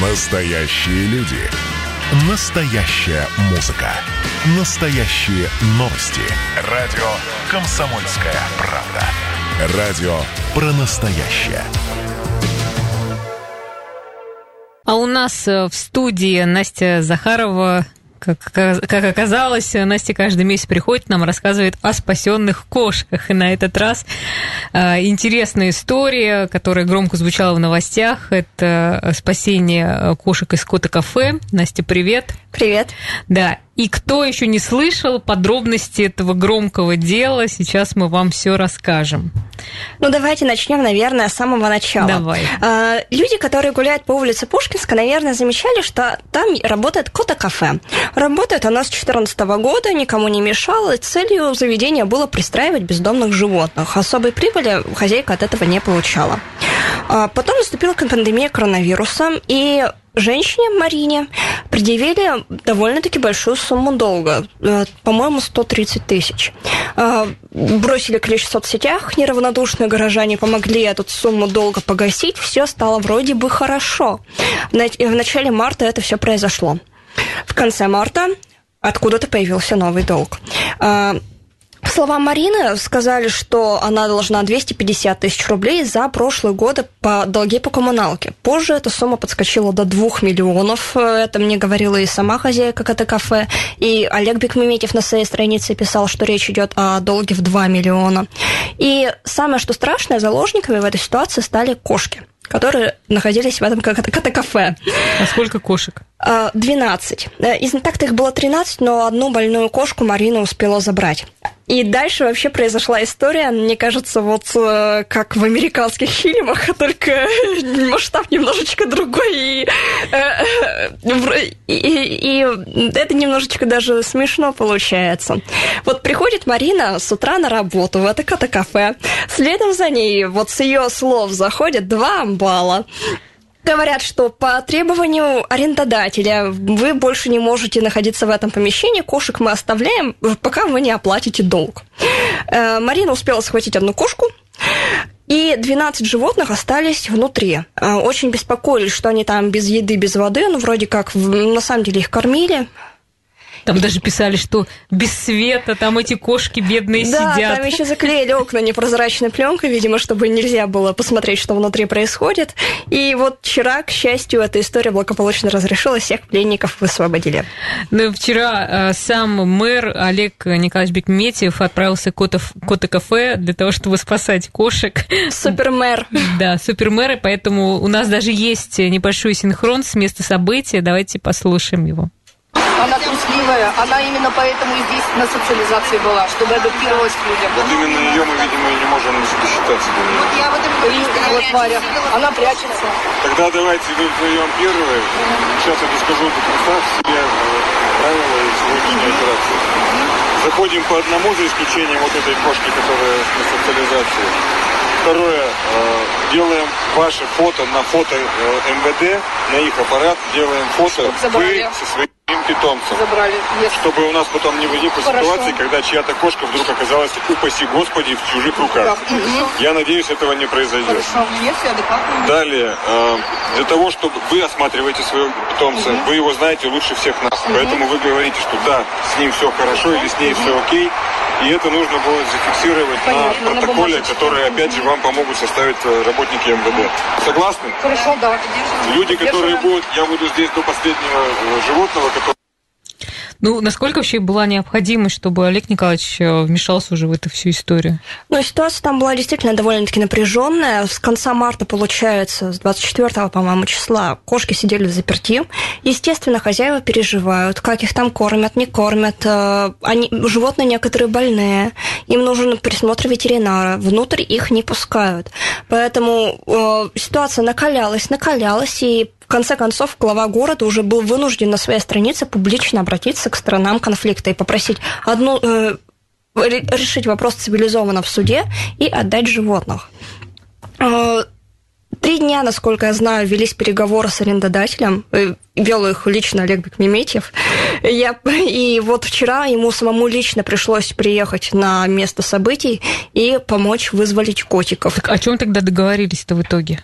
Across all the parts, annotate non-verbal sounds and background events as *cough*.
Настоящие люди. Настоящая музыка. Настоящие новости. Радио «Комсомольская правда». Радио про настоящее. А у нас э, в студии Настя Захарова, как, как оказалось, Настя каждый месяц приходит, нам рассказывает о спасенных кошках. И на этот раз э, интересная история, которая громко звучала в новостях. Это спасение кошек из кота-кафе. Настя, привет. Привет. Да, и кто еще не слышал подробности этого громкого дела, сейчас мы вам все расскажем. Ну, давайте начнем, наверное, с самого начала. Давай. А, люди, которые гуляют по улице Пушкинска, наверное, замечали, что там работает кота-кафе. Работает оно с 2014 года, никому не мешало, целью заведения было пристраивать бездомных животных. Особой прибыли хозяйка от этого не получала. А потом наступила пандемия коронавируса, и женщине Марине предъявили довольно-таки большую сумму долга, э, по-моему, 130 тысяч. Э, бросили клещ в соцсетях, неравнодушные горожане помогли эту сумму долга погасить, все стало вроде бы хорошо. В начале марта это все произошло. В конце марта откуда-то появился новый долг. Э, Слова Марины сказали, что она должна 250 тысяч рублей за прошлые годы по долги по коммуналке. Позже эта сумма подскочила до 2 миллионов. Это мне говорила и сама хозяйка это кафе. И Олег Бекмеметьев на своей странице писал, что речь идет о долге в 2 миллиона. И самое, что страшное, заложниками в этой ситуации стали кошки которые находились в этом кафе. А сколько кошек? 12. А, из так-то их было 13, но одну больную кошку Марина успела забрать. И дальше вообще произошла история, мне кажется, вот э, как в американских фильмах, *laughs* только масштаб немножечко другой, и, э, и, и, и это немножечко даже смешно получается. Вот приходит Марина с утра на работу в это кафе, следом за ней, вот с ее слов заходят два амбала, говорят, что по требованию арендодателя вы больше не можете находиться в этом помещении, кошек мы оставляем, пока вы не оплатите долг. Э, Марина успела схватить одну кошку, и 12 животных остались внутри. Э, очень беспокоились, что они там без еды, без воды, ну, вроде как, на самом деле их кормили, там даже писали, что без света там эти кошки бедные да, сидят. Да, там еще заклеили окна непрозрачной пленкой, видимо, чтобы нельзя было посмотреть, что внутри происходит. И вот вчера, к счастью, эта история благополучно разрешилась, всех пленников высвободили. Ну, вчера э, сам мэр Олег Николаевич Бекметьев отправился в кота-кафе для того, чтобы спасать кошек. Супермэр. *laughs* Да, супермэр, поэтому у нас даже есть небольшой синхрон с места события. Давайте послушаем его. Она трусливая, она именно поэтому и здесь на социализации была, чтобы адаптировалась к людям. Вот именно ее мы, видимо, и не можем досчитаться до нее. Вот я вот это и, вот Варя, она прячется. Тогда давайте вдвоем первые. Сейчас я расскажу до конца все правила сегодняшней операции. Заходим по одному, за исключением вот этой кошки, которая на социализации. Второе, э, делаем ваше фото на фото э, МВД, на их аппарат, делаем фото вы со своим питомцев. Забрали. Yes. Чтобы у нас потом не возникло ситуации, когда чья-то кошка вдруг оказалась, упаси Господи, в чужих руках. Угу. Я надеюсь, этого не произойдет. Хорошо. Все адекватно. Далее, э, для того, чтобы вы осматриваете своего питомца, угу. вы его знаете лучше всех нас. Угу. Поэтому вы говорите, что да, с ним все хорошо или с ней угу. все окей. И это нужно будет зафиксировать Понятно, на протоколе, на который, опять же, вам помогут составить э, работники МВД. Согласны? Хорошо, да. Люди, которые будут, я буду здесь до последнего э, животного, который ну, насколько вообще была необходимость, чтобы Олег Николаевич э, вмешался уже в эту всю историю? Ну, ситуация там была действительно довольно-таки напряженная. С конца марта, получается, с 24, по-моему, числа кошки сидели в заперти. Естественно, хозяева переживают, как их там кормят, не кормят. Э, они, животные некоторые больные, им нужен присмотр ветеринара. Внутрь их не пускают. Поэтому э, ситуация накалялась, накалялась, и в конце концов, глава города уже был вынужден на своей странице публично обратиться к сторонам конфликта и попросить одну, э, решить вопрос цивилизованно в суде и отдать животных. Э, три дня, насколько я знаю, велись переговоры с арендодателем. Э, вел их лично Олег Бекмеметьев. Я, и вот вчера ему самому лично пришлось приехать на место событий и помочь вызволить котиков. Так о чем тогда договорились-то в итоге?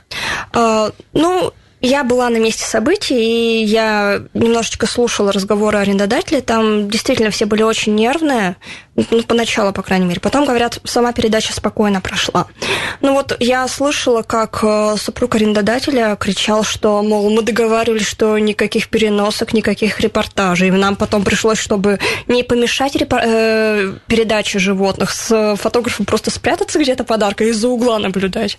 А, ну, я была на месте событий, и я немножечко слушала разговоры арендодателей. Там действительно все были очень нервные, ну, поначалу, по крайней мере. Потом, говорят, сама передача спокойно прошла. Ну вот я слышала, как э, супруг арендодателя кричал, что, мол, мы договаривались, что никаких переносок, никаких репортажей. Нам потом пришлось, чтобы не помешать репор- э, передаче животных, с фотографом просто спрятаться где-то подарка и из-за угла наблюдать.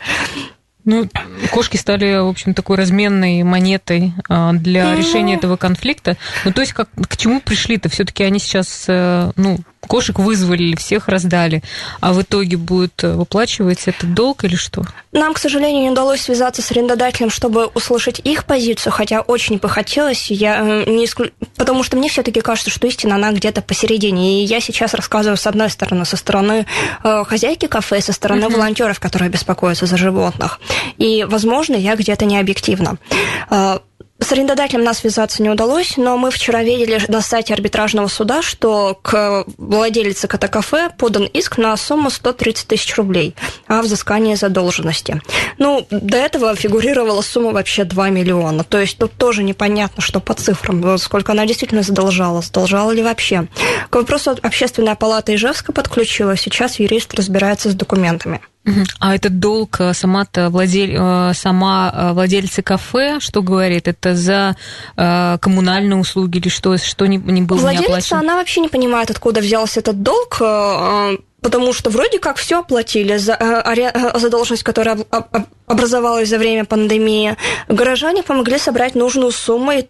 Ну, кошки стали, в общем, такой разменной монетой а, для решения этого конфликта. Ну, то есть, как, к чему пришли-то? Все-таки они сейчас, э, ну, кошек вызвали, всех раздали, а в итоге будет э, выплачивать этот долг или что? Нам, к сожалению, не удалось связаться с арендодателем, чтобы услышать их позицию, хотя очень бы хотелось, я э, не исклю... потому что мне все-таки кажется, что истина, она где-то посередине. И я сейчас рассказываю с одной стороны, со стороны э, хозяйки кафе, со стороны uh-huh. волонтеров, которые беспокоятся за животных. И, возможно, я где-то не объективна. С арендодателем нас связаться не удалось, но мы вчера видели на сайте арбитражного суда, что к владелице кота-кафе подан иск на сумму 130 тысяч рублей о взыскании задолженности. Ну, до этого фигурировала сумма вообще 2 миллиона. То есть тут тоже непонятно, что по цифрам, сколько она действительно задолжала, задолжала ли вообще. К вопросу общественная палата Ижевска подключила, сейчас юрист разбирается с документами. А этот долг э, сама-то владель, э, сама э, владельца кафе, что говорит? Это за коммунальные услуги или что, что не, не было Владелица, не оплачено? она вообще не понимает, откуда взялся этот долг, потому что вроде как все оплатили за задолженность, которая образовалась за время пандемии. Горожане помогли собрать нужную сумму и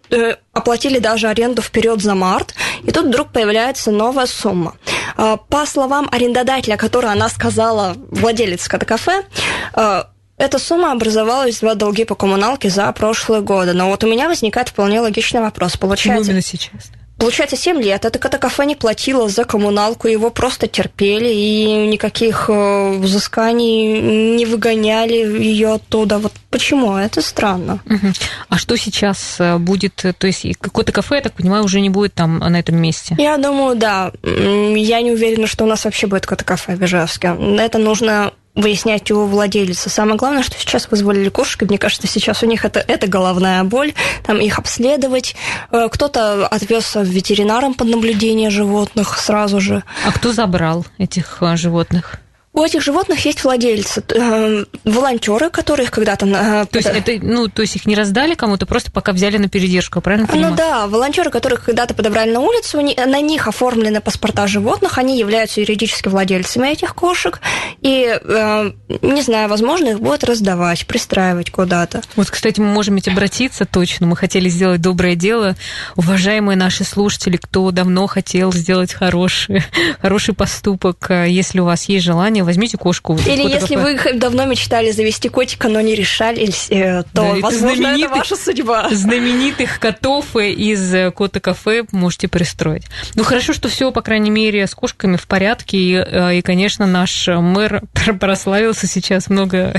оплатили даже аренду вперед за март, и тут вдруг появляется новая сумма. А, по словам арендодателя, который она сказала, владелец кафе, а, эта сумма образовалась за долги по коммуналке за прошлые годы. Но вот у меня возникает вполне логичный вопрос. Получается, Почему именно сейчас? Получается, 7 лет это кафе не платило за коммуналку, его просто терпели, и никаких э, взысканий не выгоняли ее оттуда. Вот почему? Это странно. Угу. А что сейчас э, будет? То есть какое-то кафе, я так понимаю, уже не будет там на этом месте? Я думаю, да. Я не уверена, что у нас вообще будет кота-кафе в Ижевске. Это нужно выяснять у владельца. Самое главное, что сейчас вызвали кошек, мне кажется, сейчас у них это, это головная боль, там их обследовать. Э, кто-то отвез в ветеринаром под наблюдение животных сразу же. А кто забрал этих э, животных? У этих животных есть владельцы, э, волонтеры, которые их когда-то... Э, то есть это, ну, то есть их не раздали кому-то, просто пока взяли на передержку, правильно понимаю? Ну да, волонтеры, которых когда-то подобрали на улицу, на них оформлены паспорта животных, они являются юридически владельцами этих кошек, и, э, не знаю, возможно, их будут раздавать, пристраивать куда-то. Вот, кстати, мы можем ведь обратиться точно, мы хотели сделать доброе дело. Уважаемые наши слушатели, кто давно хотел сделать хороший, *laughs* хороший поступок, э, если у вас есть желание, возьмите кошку. Или если кафе. вы давно мечтали завести котика, но не решались, э, то, да, возможно, это ваша судьба. Знаменитых котов из э, кота-кафе можете пристроить. Ну, хорошо, что все, по крайней мере, с кошками в порядке. И, э, и конечно, наш мэр прославился сейчас много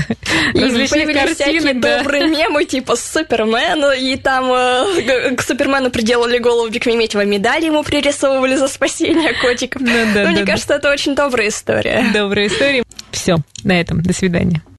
и различных картинок. Да. добрые мемы, типа Супермен, и там э, к Супермену приделали голову Бекмеметьева медали, ему пририсовывали за спасение котиков. Да, да, ну, да, мне да. кажется, это очень добрая история. Добрая история истории. Все, на этом. До свидания.